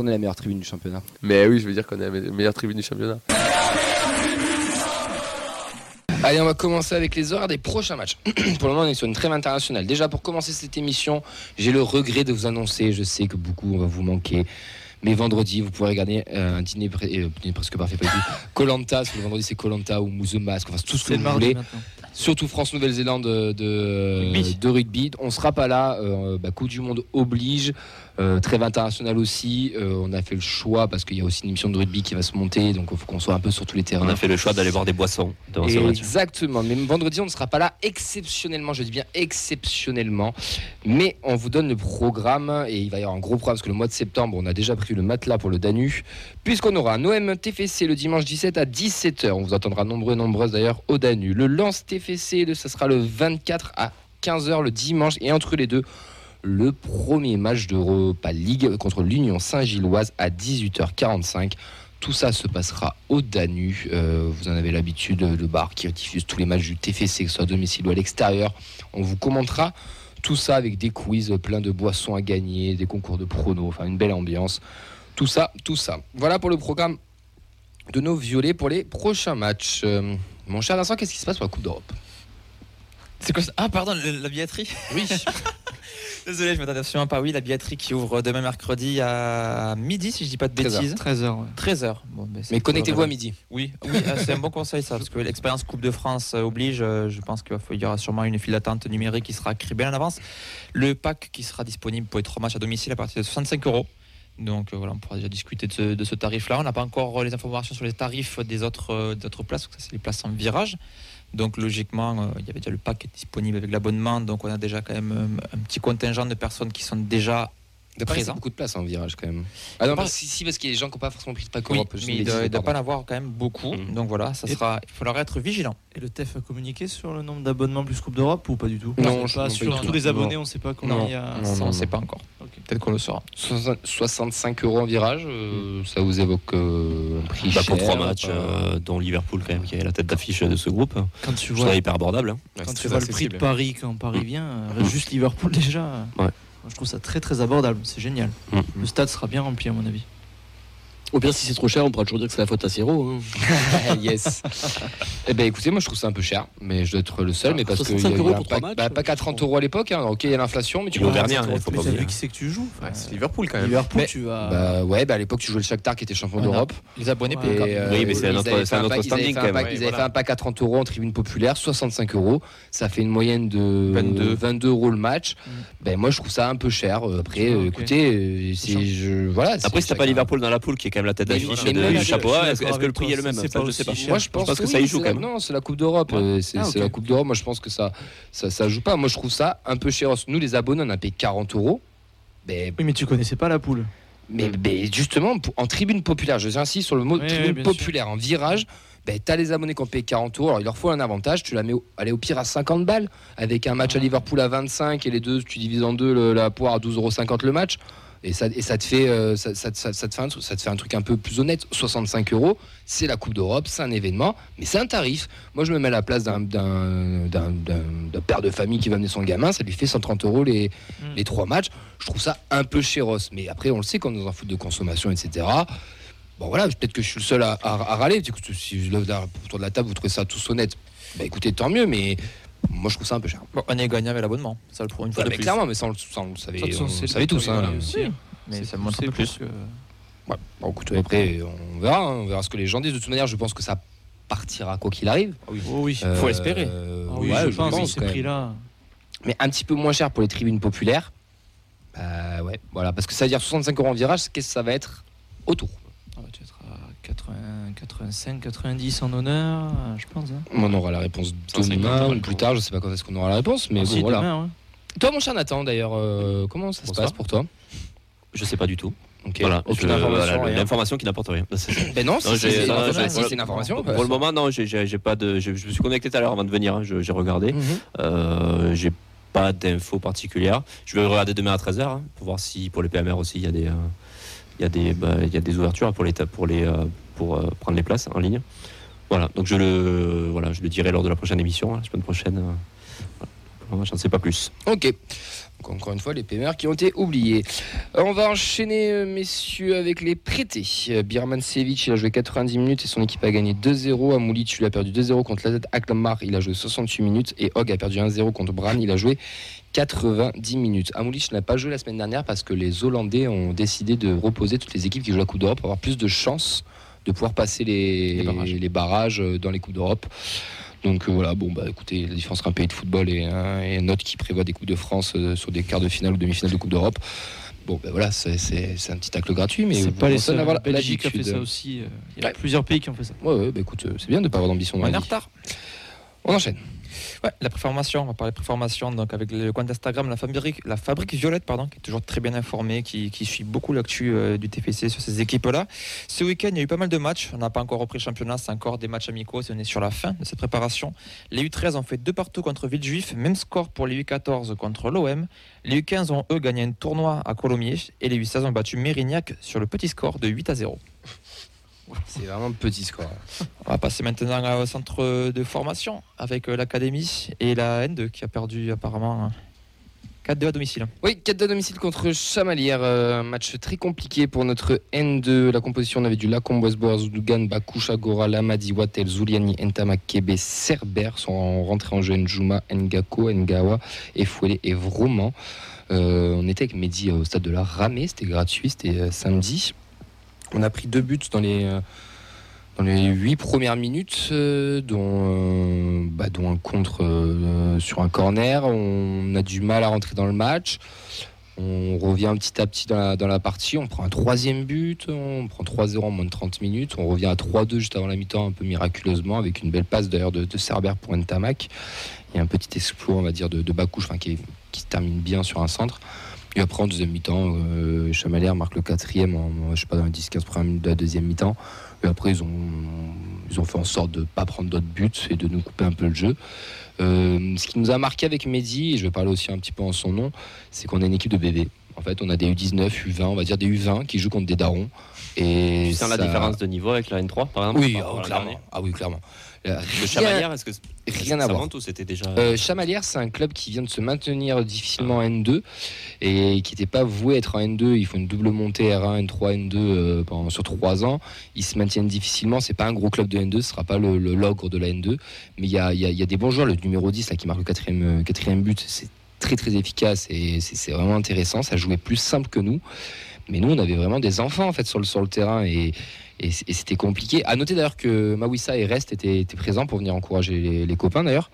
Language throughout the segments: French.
qu'on est la meilleure tribune du championnat. Mais oui, je veux dire qu'on est la meilleure tribune du championnat. Allez, on va commencer avec les horaires des prochains matchs. pour le moment, on est sur une trêve internationale. Déjà, pour commencer cette émission, j'ai le regret de vous annoncer, je sais que beaucoup, on va vous manquer. Mais vendredi, vous pourrez regarder euh, un dîner, euh, presque parfait, pas du tout. Colanta, le vendredi c'est Colanta ou Mousse Masque, enfin tout ce que vous voulez. Surtout France-Nouvelle-Zélande de, de, rugby. On sera pas là. Euh, bah, coup du Monde oblige. Euh, trêve internationale aussi. Euh, on a fait le choix parce qu'il y a aussi une émission de rugby qui va se monter, donc il faut qu'on soit un peu sur tous les terrains. On a fait le choix d'aller voir des boissons. Exactement. Mais vendredi, on ne sera pas là exceptionnellement. Je dis bien exceptionnellement. Mais on vous donne le programme et il va y avoir un gros programme parce que le mois de septembre, on a déjà pris le matelas pour le Danu, puisqu'on aura un OM TFC le dimanche 17 à 17h. On vous attendra nombreux et nombreuses d'ailleurs au Danu. Le Lance TFC, ça sera le 24 à 15h le dimanche et entre les deux le premier match d'Europa League contre l'Union Saint-Gilloise à 18h45. Tout ça se passera au Danu. Euh, vous en avez l'habitude, le bar qui diffuse tous les matchs du TFC, que ce soit à domicile ou à l'extérieur. On vous commentera tout ça avec des quiz, plein de boissons à gagner, des concours de pronos, enfin une belle ambiance. Tout ça, tout ça. Voilà pour le programme de nos violets pour les prochains matchs. Euh, mon cher Vincent, qu'est-ce qui se passe pour la Coupe d'Europe? C'est quoi ça? Ah, pardon, la billetterie? Oui. Désolé, je m'attendais absolument pas. Oui, la billetterie qui ouvre demain mercredi à midi, si je dis pas de bêtises. 13h. 13h. mais, connectez-vous à midi. Oui, oui ah, c'est un bon conseil ça, parce que l'expérience Coupe de France euh, oblige. Euh, je pense qu'il y aura sûrement une file d'attente numérique qui sera créée bien en avance. Le pack qui sera disponible pour les trois matchs à domicile à partir de 65 euros. Donc euh, voilà, on pourra déjà discuter de ce, tarif-là. On n'a pas encore les informations sur les tarifs des autres, des autres places, parce que ça c'est les places en virage. Donc logiquement, euh, il y avait déjà le pack disponible avec l'abonnement, donc on a déjà quand même euh, un petit contingent de personnes qui sont déjà de présent. beaucoup de place en virage quand même. Ah non, si, si, parce qu'il y a des gens qui n'ont pas forcément pris de pack oui, mais il ne doit pas en avoir quand même beaucoup. Mm. Donc voilà, ça sera, il faudra être vigilant. Et le TEF a communiqué sur le nombre d'abonnements plus Coupe d'Europe ou pas du tout? Non, pas sur tous les abonnés, on ne sait pas combien il y a. on ne sait pas encore. Peut-être qu'on le saura. 65 euros en virage, euh, ça vous évoque un prix bah, Pour trois matchs, dont Liverpool quand même, qui est la tête d'affiche de ce groupe. Quand tu vois, hyper abordable. Hein. Quand tu vois le prix de Paris quand Paris vient, juste Liverpool déjà. Ouais je trouve ça très très abordable, c'est génial. Mm. Le stade sera bien rempli à mon avis. Au pire, si c'est trop cher, on pourra toujours dire que c'est la faute à Siro. Hein. yes. eh ben, écoutez, moi je trouve ça un peu cher, mais je dois être le seul, mais parce que. y a, euros pour pas, bah, pas qu'à 30 euros à l'époque. Hein. Ok, il y a l'inflation, mais tu peux dernier. Il faut pas vu qui c'est que tu joues. c'est Liverpool quand même. Liverpool, tu vas. Bah, ouais, bah, à l'époque, tu jouais le Shakhtar qui était champion d'Europe. Les abonnés euh, Oui, mais c'est un autre, standing quand même. Ils avaient fait un pack à 30 euros en tribune populaire, 65 euros. Ça fait une moyenne de 22 euros le match. Mm. Ben, moi, je trouve ça un peu cher. Après, écoutez, voilà. Après, si t'as pas Liverpool dans la poule, qui est quand même la tête d'affiche chapeau. Est-ce que le prix est le même Je sais pas. Moi, je pense que ça y joue quand même. Non, c'est la Coupe d'Europe. Euh, ah, c'est la Coupe d'Europe. Moi, je pense que ça, ça, joue pas. Moi, je trouve ça un peu cher. Nous, les abonnés, on a payé 40 euros. Oui, mais tu connaissais pas la poule. Mais, justement, en tribune populaire, je insiste sur le mot tribune populaire, en virage, ben, tu as les abonnés qui ont payé 40 euros. Alors, il leur faut un avantage. Tu la mets au, au pire à 50 balles. Avec un match à Liverpool à 25 et les deux, tu divises en deux la poire à 12,50 euros le match. Et ça, et ça, te fait, euh, ça, ça, ça, te fait un, ça te fait un truc un peu plus honnête. 65 euros, c'est la Coupe d'Europe, c'est un événement, mais c'est un tarif. Moi, je me mets à la place d'un père de famille qui va amener son gamin, ça lui fait 130 euros les, mm. les trois matchs. Je trouve ça un peu chéros. Mais après, on le sait, quand on est dans un foot de consommation, etc. Bon, voilà, peut-être que je suis le seul à, à, râler. Si je lève autour de la table, vous trouvez ça tous honnête, bah écoutez, tant mieux, mais moi, je trouve ça un peu cher. on est gagnant avec l'abonnement. Ça le prouve une fois de mais plus. Clairement, mais ça, on, le savait, on, savait tous. Hein, Mais ça montre un peu plus. Que... Ouais. Bon, écoute, après, on verra. Hein, on verra ce que les gens disent. De toute manière, je pense que ça partira quoi qu'il arrive. Ah oui, oh, oui. Euh, faut espérer. Ah oui, je, pense, ces prix-là. Mais un petit peu moins cher pour les tribunes populaires. Bah ouais, voilà. Parce que ça veut dire 65 euros en virage, qu'est-ce que ça va être autour? ah 85, 90 en honneur, je pense. Hein. On aura la réponse demain ou plus tard, je sais pas quand est-ce qu'on aura la réponse, mais bon, voilà. Toi, mon cher Nathan, d'ailleurs, euh, comment ça se passe pour toi? Je sais pas du tout. Voilà, aucune information. L'information qui n'apporte rien. Mais non, c'est une information. Pour le moment, non, j'ai pas de. Je, me suis connecté tout à l'heure avant de venir. Hein, j'ai regardé. Mhm. Euh, j'ai pas d'infos particulières. Je vais regarder demain à 13h hein, pour voir si pour les PMR aussi il y a des. Euh, il y, a des, bah, il y a des ouvertures pour les, pour les, pour euh, prendre les places en ligne. Voilà, donc je le, voilà, je le dirai lors de la prochaine émission, la semaine prochaine. Euh, J'en sais pas plus. Ok. encore une fois, les PMR qui ont été oubliés. Euh, on va enchaîner, euh, messieurs, avec les prêtés. Euh, Birman Sevic, il a joué 90 minutes et son équipe a gagné 2-0. Amoulic, lui a perdu 2-0 contre la Aklamar, il a joué 68 minutes. Et Hogg a perdu 1-0 contre Bran, il a joué 90 minutes. Amoulic n'a pas joué la semaine dernière parce que les Hollandais ont décidé de reposer toutes les équipes qui jouent la Coupe d'Europe pour avoir plus de chances de pouvoir passer les, les barrages dans les Coupes d'Europe. Donc euh, voilà, bon, bah écoutez, la différence entre un pays de football et, un autre qui prévoit des Coupes de France euh, sur des quarts de finale ou demi-finale de Coupe d'Europe. Bon, ben voilà, c'est un petit tacle gratuit, mais c'est pas les seuls. La Belgique a fait ça aussi. Euh, il y a plusieurs pays qui ont fait ça. Ouais, ouais bah écoute, c'est bien de ne pas avoir d'ambition On est en retard. On enchaîne. La préformation, on va parler préformation donc avec le compte Instagram la fabrique, la fabrique Violette pardon, qui est toujours très bien informée, qui, suit beaucoup l'actu euh, du TFC sur ces équipes-là. Ce week-end, il y a eu pas mal de matchs. On n'a pas encore repris le championnat, c'est encore des matchs amicaux. On est sur la fin de cette préparation. Les U13 ont fait deux partout contre Villejuif, même score pour les U14 contre l'OM. Les U15 ont eux gagné un tournoi à Colomiers et les U16 ont battu Mérignac sur le petit score de 8 à 0. C'est vraiment petit score. On va passer maintenant au centre de formation avec euh, l'académie et la N2 qui a perdu apparemment 4-2 à domicile. Oui, 4-2 à domicile contre Chamalière. Euh, un match très compliqué pour notre N2. La composition, on avait du Lacombe, Westbois, Zoudugan, Bakusha, Gora, Lamadi, Watel, Zuliani, Entama, Kebe, Cerber sont rentrés en jeu Njuma, Ngako, Ngawa, Efouele et Vroman. Euh, on était avec Mehdi au stade de la Ramée, c'était gratuit, c'était samedi. On a pris deux buts dans les, euh, huit premières minutes, euh, dont, euh, bah, dont un contre sur un corner. On a du mal à rentrer dans le match. On revient petit à petit dans la, dans la partie. On prend un troisième but. On prend 3-0 en moins de 30 minutes. On revient à 3-2 juste avant la mi-temps, un peu miraculeusement, avec une belle passe d'ailleurs de, de Cerber pour Ntamak. Il y a un petit exploit, on va dire, de, de Bakouche, qui, qui se termine bien sur un centre. Et après, en deuxième mi-temps, euh, Chamalière marque le quatrième, en, je sais pas, dans les 10-15 premières minutes de la deuxième mi-temps. Et après, ils ont, ils ont fait en sorte de ne pas prendre d'autres buts et de nous couper un peu le jeu. Euh, ce qui nous a marqué avec Mehdi, et je vais parler aussi un petit peu en son nom, c'est qu'on a une équipe de bébés. En fait, on a des U19, U20, on va dire des U20 qui jouent contre des darons. Et tu sens la différence de niveau avec la N3, par exemple? Oui, oh, clairement. Ah oui, clairement. Le Chamalière, est-ce que rien à voir c'était déjà euh, Chamalière, c'est un club qui vient de se maintenir difficilement en N2 et qui n'était pas voué à être en N2. Ils font une double montée R1, N3, N2 pendant, sur trois ans. Ils se maintiennent difficilement. C'est pas un gros club de N2, ce sera pas le, logre de la N2, mais il y a, y a, des bons joueurs. Le numéro 10 là, qui marque le quatrième, euh, quatrième but, c'est très très efficace et c'est vraiment intéressant. Ça jouait plus simple que nous. Mais nous, on avait vraiment des enfants en fait sur le, sur le terrain et, et, c'était compliqué. À noter d'ailleurs que Mawissa et Rest étaient, présents pour venir encourager les, copains d'ailleurs.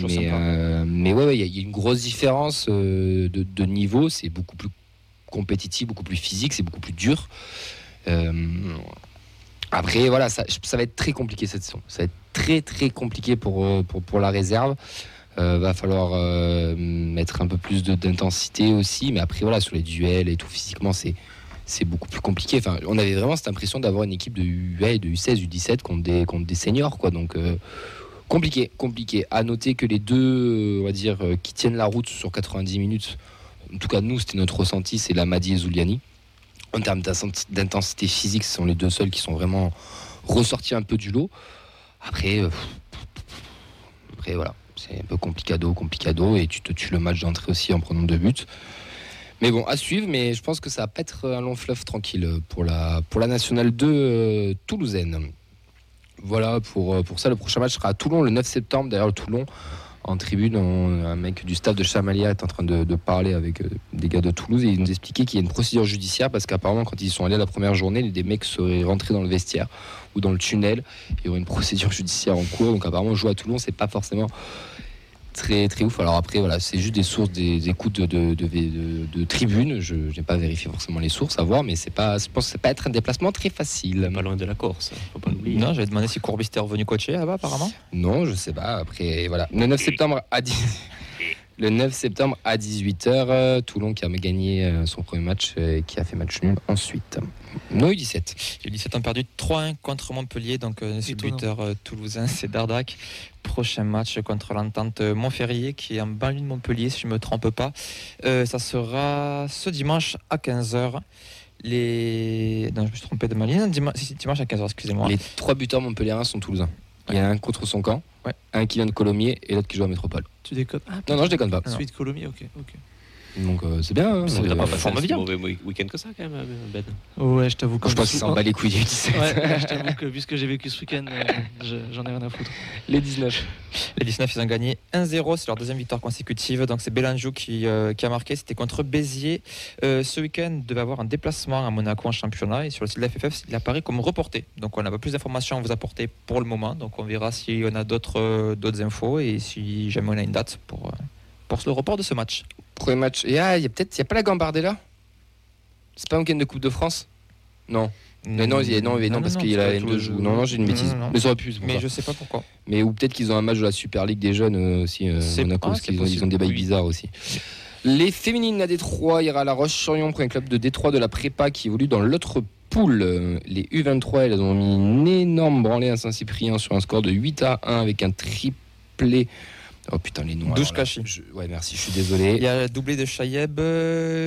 Mais, euh, mais, ouais, il y, a une grosse différence euh, de, niveau. C'est beaucoup plus compétitif, beaucoup plus physique, c'est beaucoup plus dur. Euh, après, voilà, ça, ça, va être très compliqué cette saison. Ça va être très très compliqué pour, pour, pour la réserve. Va falloir mettre un peu plus d'intensité aussi. Mais après, voilà, sur les duels et tout, physiquement, c'est c'est beaucoup plus compliqué. Enfin, on avait vraiment cette impression d'avoir une équipe de UA de U16, U17 contre des, contre des seniors, quoi. Donc euh, compliqué, compliqué. À noter que les deux, on va dire, euh, qui tiennent la route sur 90 minutes, en tout cas nous, c'était notre ressenti, c'est Lamadi et Zuliani. En termes d'intensité physique, ce sont les deux seuls qui sont vraiment ressortis un peu du lot. Après, euh, après voilà, c'est un peu complicado, complicado, et tu te tues le match d'entrée aussi en prenant deux buts. Mais bon, à suivre, mais je pense que ça va pas être un long fleuve tranquille pour la, pour la Nationale 2 euh, toulousaine. Voilà, pour, euh, pour ça, le prochain match sera à Toulon le 9 septembre. D'ailleurs, Toulon, en tribune, un mec du staff de Chamalia est en train de, parler avec euh, des gars de Toulouse et il nous expliquait qu'il y a une procédure judiciaire parce qu'apparemment, quand ils sont allés la première journée, des mecs seraient rentrés dans le vestiaire ou dans le tunnel. Il y aurait une procédure judiciaire en cours. Donc, apparemment, jouer à Toulon, c'est pas forcément très très ouf. Alors après, voilà, c'est juste des sources, des écoutes de, de, de, tribunes. Je n'ai pas vérifié forcément les sources à voir, mais c'est pas, je pense que c'est pas être un déplacement très facile. Pas loin de la Corse, faut pas l'oublier. Non, j'avais demandé si Courbis était revenu coacher là-bas apparemment. Non, je sais pas. Après, voilà. Le 9 septembre à 10. Le 9 septembre à 18h, euh, Toulon qui a gagné euh, son premier match et qui a fait match nul ensuite. No U17. Les 17 ont perdu 3-1 contre Montpellier, donc euh, ce buteur toulousain c'est Dardac. Prochain match contre l'entente Montferrier qui est en banlieue de Montpellier si je ne me trompe pas. ça sera ce dimanche à 15h. Les... Non, je me suis trompé de ma ligne. Dimanche, à 15h, excusez-moi. Les trois buteurs montpelliérains sont toulousains. Il y a un contre son camp un qui vient de Colomiers et l'autre qui joue à Métropole. Tu déconnes ah, Non, non, je déconne pas. Celui de Colomiers, ok. ok. Donc euh, c'est bien. Hein, il n'a pas fait un mauvais week-end que ça quand même, euh, Ben. Ouais, je t'avoue que. Je pense qu'il s'en bat les couilles du 17. Ouais, je t'avoue que vu ce que j'ai vécu ce week-end, euh, j'en ai rien à foutre. Les 19. Les 19, ils ont gagné 1-0. C'est leur deuxième victoire consécutive. Donc c'est Bélanjou qui, qui, a marqué. C'était contre Béziers. ce week-end, devait avoir un déplacement à Monaco en championnat. Et sur le site de la FFF, il apparaît comme reporté. Donc on n'a pas plus d'informations à vous apporter pour le moment. Donc on verra si on a d'autres infos et si jamais on a une date pour, pour le report de ce match. Premier match. Ah, il y a peut-être, il y a pas la Gambardella C'est pas un week-end de Coupe de France? Non. Mais non, non, non, non, parce qu'il y a la N2 joue. Non, non, j'ai une bêtise. Mais ça aurait pu. Mais je sais pas pourquoi. Mais ou peut-être qu'ils ont un match de la Super League des jeunes euh, aussi. Euh, Monaco, parce qu'ils ont, ils ont des bails bizarres aussi. Les féminines à Détroit, il y aura la Roche-sur-Yon pour un club de Détroit de la prépa qui évolue dans l'autre poule. Les U23, elles ont mis une énorme branlée à Saint-Cyprien sur un score de 8 à 1 avec un triplé Oh putain, les noms. Douche Kachi. Ouais, merci, je suis désolé. Il y a doublé de Chayeb,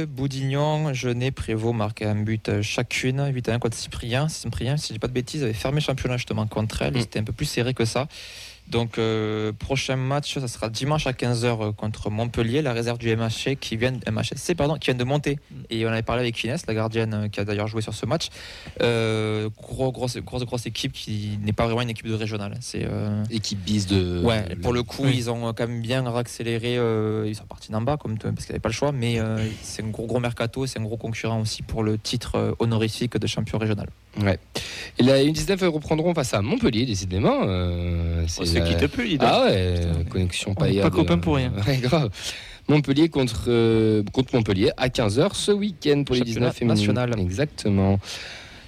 Boudignon, Genet, Prévost marqué un but chacune. 8 à 1 contre Cyprien. Cyprien, si je dis pas de bêtises, avait fermé le championnat justement contre elle. Mm. C'était un peu plus serré que ça. Donc, euh, prochain match, ça sera dimanche à 15h euh, contre Montpellier, la réserve du MHC qui vient, MHSC, pardon, qui vient de monter. Mm. Et on avait parlé avec Inès, la gardienne euh, qui a d'ailleurs joué sur ce match. gros, grosse, grosse, grosse équipe qui n'est pas vraiment une équipe de régionale. C'est équipe bise de. Ouais. Pour le coup, ils ont quand même bien accéléré. ils sont partis d'en bas, comme parce qu'ils n'avaient pas le choix. Mais c'est un gros, gros mercato. C'est un gros concurrent aussi pour le titre honorifique de champion régional. Ouais. Et la U19 reprendront face à Montpellier, décidément. c'est qui te plus, Ah ouais, connexion pas Pas copain pour rien. grave. Montpellier contre, euh, contre Montpellier à 15h ce week-end pour les 19 national. Exactement.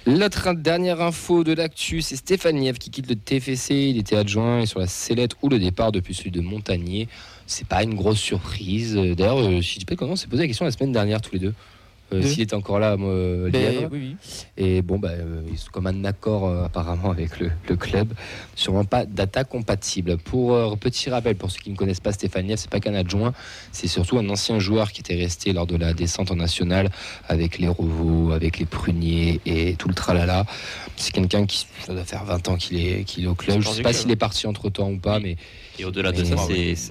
L'autre dernière info de l'actu, c'est Stéphane Niev qui quitte le TFC. Il était adjoint et sur la sellette ou le départ depuis celui de Montagnier. C'est pas une grosse surprise. D'ailleurs, euh, si je dis pas comment, on s'est posé la question la semaine dernière tous les deux? Euh, s'il était encore là, moi, ben, Et bon, bah, euh, ils sont comme un accord euh, apparemment avec le, club. Sûrement pas data compatible. Pour petit rappel, pour ceux qui ne connaissent pas Stéphane Niev, c'est pas qu'un adjoint, c'est surtout un ancien joueur qui était resté lors de la descente en nationale avec les Revaux, avec les Pruniers et tout le tralala. C'est quelqu'un qui ça doit faire 20 ans qu'il est, qu'il est au club. Je sais pas s'il est parti entre temps ou pas, mais. Et au-delà de ça,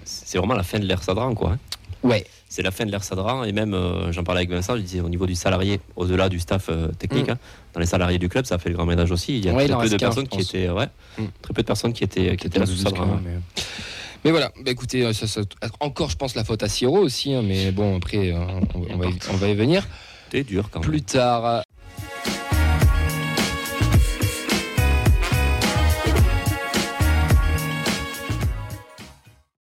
c'est vraiment la fin de l'ère Sadran, quoi. Hein. Ouais, c'est la fin de l'ère Sadra. Et même, euh, j'en parlais avec Vincent, je disais au niveau du salarié, au-delà du staff euh, technique, mm. hein, dans les salariés du club, ça a fait le grand ménage aussi. Il y a très, peu de personnes qui étaient, ouais, très peu de personnes qui étaient, qui étaient là sous Sadra. Mais... voilà, bah, écoutez, euh, ça, encore je pense la faute à Siro aussi, hein, mais bon après on, va y, on va y venir. C'était dur quand même. Plus tard.